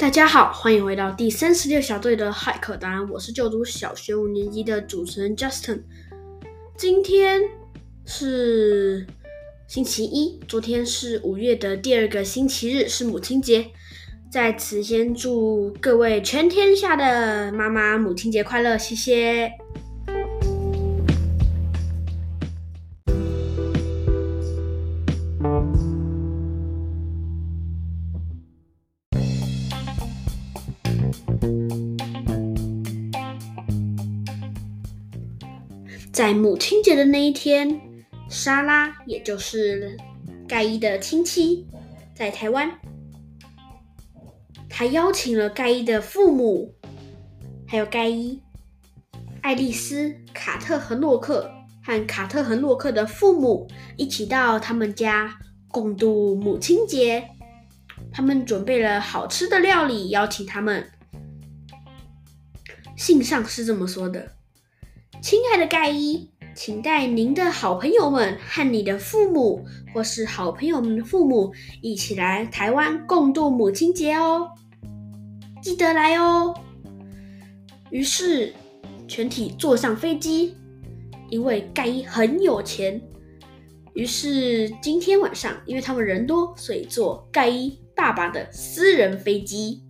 大家好，欢迎回到第三十六小队的骇客答案。我是就读小学五年级的主持人 Justin。今天是星期一，昨天是五月的第二个星期日，是母亲节。在此先祝各位全天下的妈妈母亲节快乐，谢谢。在母亲节的那一天，莎拉，也就是盖伊的亲戚，在台湾，他邀请了盖伊的父母，还有盖伊、爱丽丝、卡特和洛克，和卡特和洛克的父母一起到他们家共度母亲节。他们准备了好吃的料理，邀请他们。信上是这么说的。亲爱的盖伊，请带您的好朋友们和你的父母，或是好朋友们的父母一起来台湾共度母亲节哦，记得来哦。于是，全体坐上飞机，因为盖伊很有钱。于是今天晚上，因为他们人多，所以坐盖伊爸爸的私人飞机。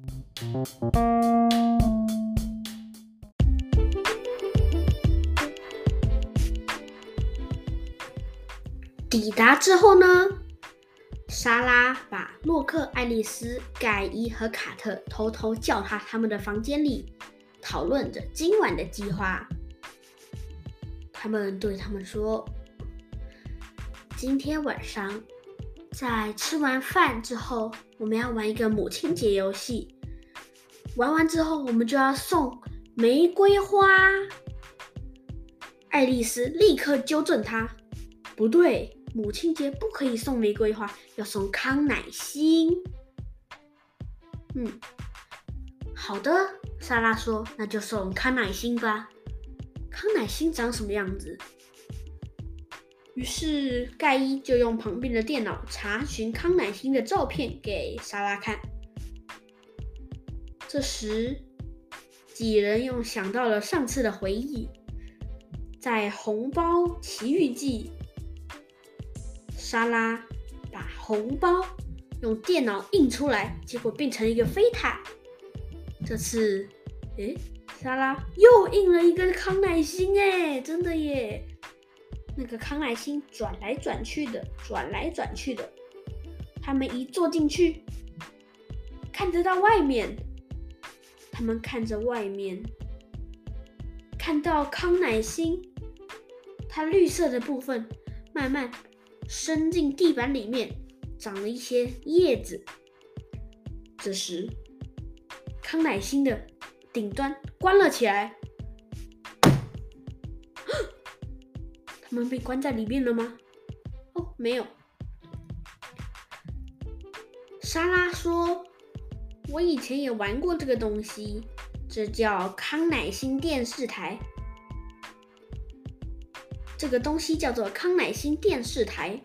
抵达之后呢，莎拉把洛克、爱丽丝、盖伊和卡特偷偷叫他他们的房间里，讨论着今晚的计划。他们对他们说：“今天晚上在吃完饭之后，我们要玩一个母亲节游戏。玩完之后，我们就要送玫瑰花。”爱丽丝立刻纠正他：“不对。”母亲节不可以送玫瑰花，要送康乃馨。嗯，好的，莎拉说，那就送康乃馨吧。康乃馨长什么样子？于是盖伊就用旁边的电脑查询康乃馨的照片给莎拉看。这时，几人又想到了上次的回忆，在《红包奇遇记》。莎拉把红包用电脑印出来，结果变成一个飞毯。这次，诶，莎拉又印了一个康乃馨，哎，真的耶！那个康乃馨转来转去的，转来转去的。他们一坐进去，看得到外面。他们看着外面，看到康乃馨，它绿色的部分慢慢。伸进地板里面，长了一些叶子。这时，康乃馨的顶端关了起来。他们被关在里面了吗？哦，没有。莎拉说：“我以前也玩过这个东西，这叫康乃馨电视台。”这个东西叫做康乃馨电视台，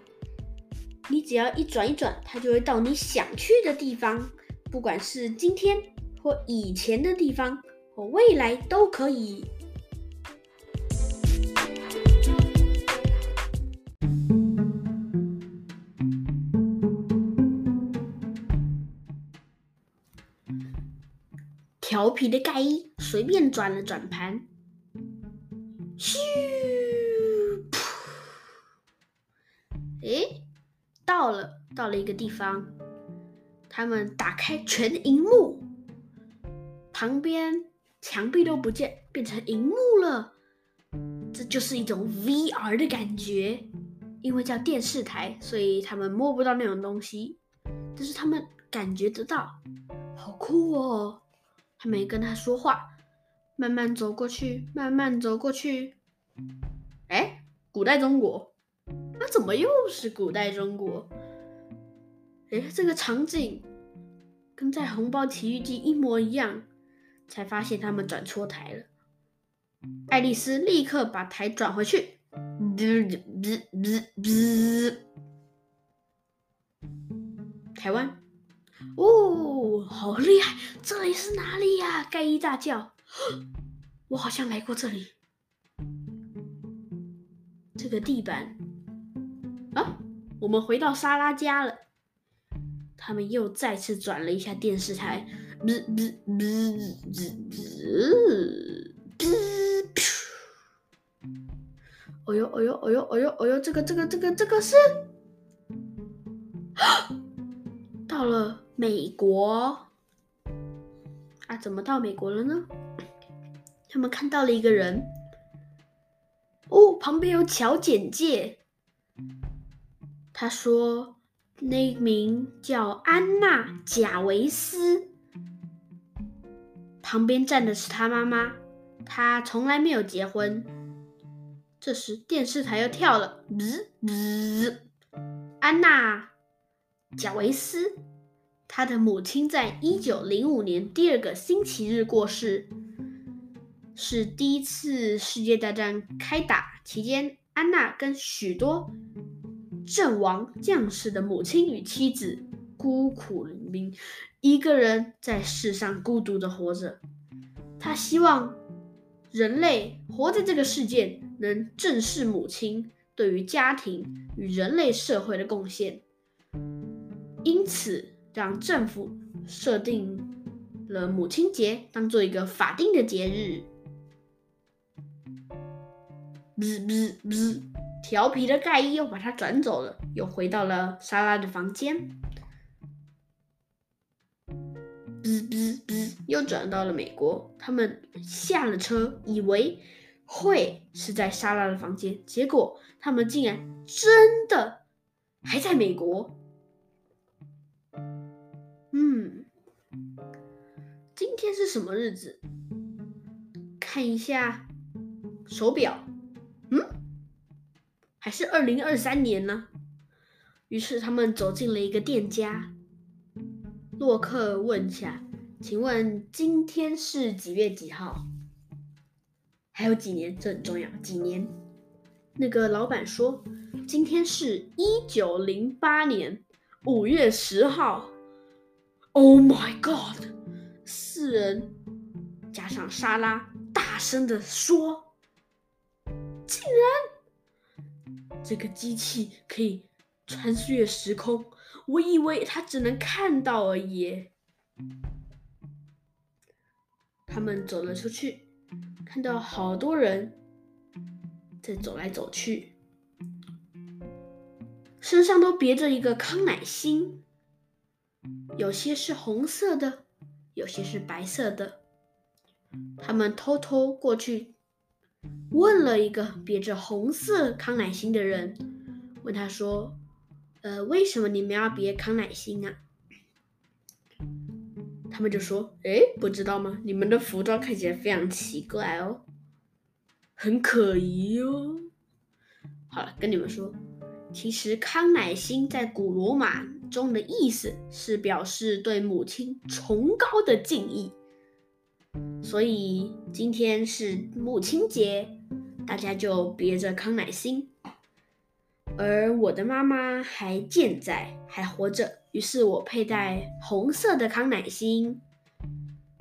你只要一转一转，它就会到你想去的地方，不管是今天或以前的地方，或未来都可以。调皮的盖伊随便转了转盘，嘘。到了一个地方，他们打开全荧幕，旁边墙壁都不见，变成荧幕了。这就是一种 VR 的感觉，因为叫电视台，所以他们摸不到那种东西，但是他们感觉得到，好酷哦！他没跟他说话，慢慢走过去，慢慢走过去。哎，古代中国。那怎么又是古代中国？哎，这个场景跟在《红包奇遇记》一模一样，才发现他们转错台了。爱丽丝立刻把台转回去。台湾，哦，好厉害！这里是哪里呀？盖伊大叫：“我好像来过这里。”这个地板啊，我们回到莎拉家了。他们又再次转了一下电视台，哦呦哦呦哦呦哦呦哦呦，这个这个这个这个是，到了美国啊？怎么到美国了呢？他们看到了一个人。哦，旁边有小简介。他说，那名叫安娜·贾维斯，旁边站的是他妈妈，他从来没有结婚。这时电视台又跳了，滋滋，安娜·贾维斯，她的母亲在一九零五年第二个星期日过世。是第一次世界大战开打期间，安娜跟许多阵亡将士的母亲与妻子孤苦伶仃，一个人在世上孤独的活着。他希望人类活在这个世界能正视母亲对于家庭与人类社会的贡献，因此让政府设定了母亲节当做一个法定的节日。滋滋滋！调皮的盖伊又把他转走了，又回到了莎拉的房间。哔哔哔！又转到了美国。他们下了车，以为会是在莎拉的房间，结果他们竟然真的还在美国。嗯，今天是什么日子？看一下手表。嗯，还是二零二三年呢。于是他们走进了一个店家。洛克问下：“请问今天是几月几号？还有几年？这很重要。几年？”那个老板说：“今天是一九零八年五月十号。”Oh my god！四人加上莎拉大声的说。竟然，这个机器可以穿越时空，我以为它只能看到而已。他们走了出去，看到好多人在走来走去，身上都别着一个康乃馨，有些是红色的，有些是白色的。他们偷偷过去。问了一个别着红色康乃馨的人，问他说：“呃，为什么你们要别康乃馨啊？”他们就说：“哎，不知道吗？你们的服装看起来非常奇怪哦，很可疑哦。”好了，跟你们说，其实康乃馨在古罗马中的意思是表示对母亲崇高的敬意。所以今天是母亲节，大家就别着康乃馨。而我的妈妈还健在，还活着，于是我佩戴红色的康乃馨。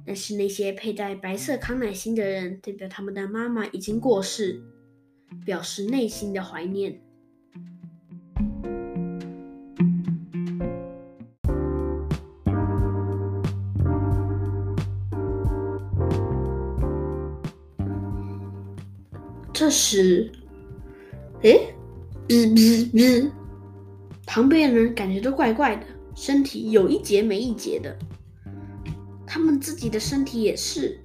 但是那些佩戴白色康乃馨的人，代表他们的妈妈已经过世，表示内心的怀念。这时，哎，哔哔哔！旁边的人感觉都怪怪的，身体有一节没一节的。他们自己的身体也是。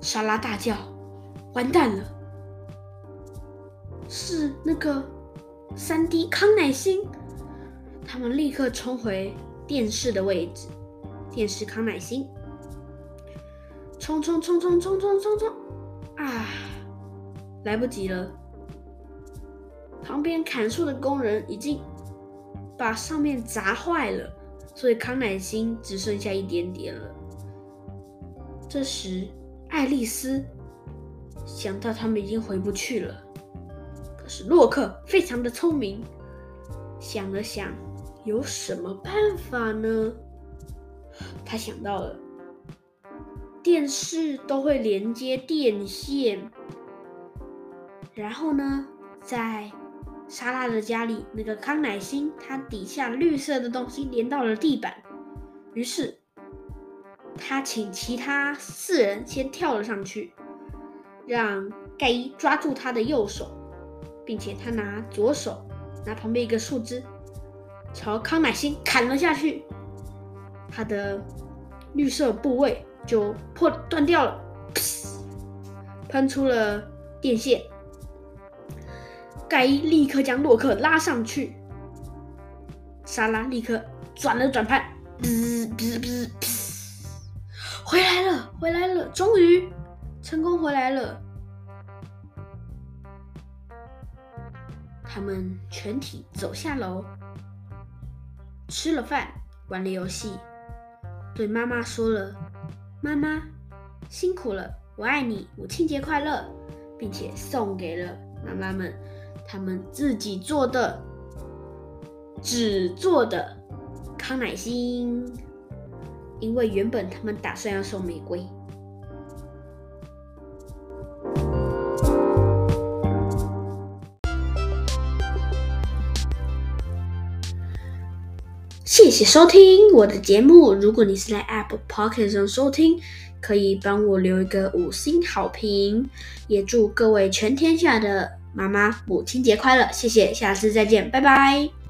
莎拉大叫：“完蛋了！是那个三 D 康乃馨！”他们立刻冲回电视的位置，电视康乃馨，冲冲冲冲冲冲冲冲！啊，来不及了！旁边砍树的工人已经把上面砸坏了，所以康乃馨只剩下一点点了。这时，爱丽丝想到他们已经回不去了，可是洛克非常的聪明，想了想，有什么办法呢？他想到了，电视都会连接电线，然后呢，在莎拉的家里，那个康乃馨它底下绿色的东西连到了地板，于是他请其他四人先跳了上去，让盖伊抓住他的右手，并且他拿左手拿旁边一个树枝朝康乃馨砍了下去，他的绿色部位就破断掉了，喷出了电线。盖伊立刻将洛克拉上去，莎拉立刻转了转盘，噗噗噗噗，回来了，回来了，终于成功回来了。他们全体走下楼，吃了饭，玩了游戏，对妈妈说了：“妈妈辛苦了，我爱你，母亲节快乐，并且送给了妈妈们。”他们自己做的纸做的康乃馨，因为原本他们打算要送玫瑰。谢谢收听我的节目。如果你是在 App Pocket 上收听，可以帮我留一个五星好评。也祝各位全天下的。妈妈，母亲节快乐！谢谢，下次再见，拜拜。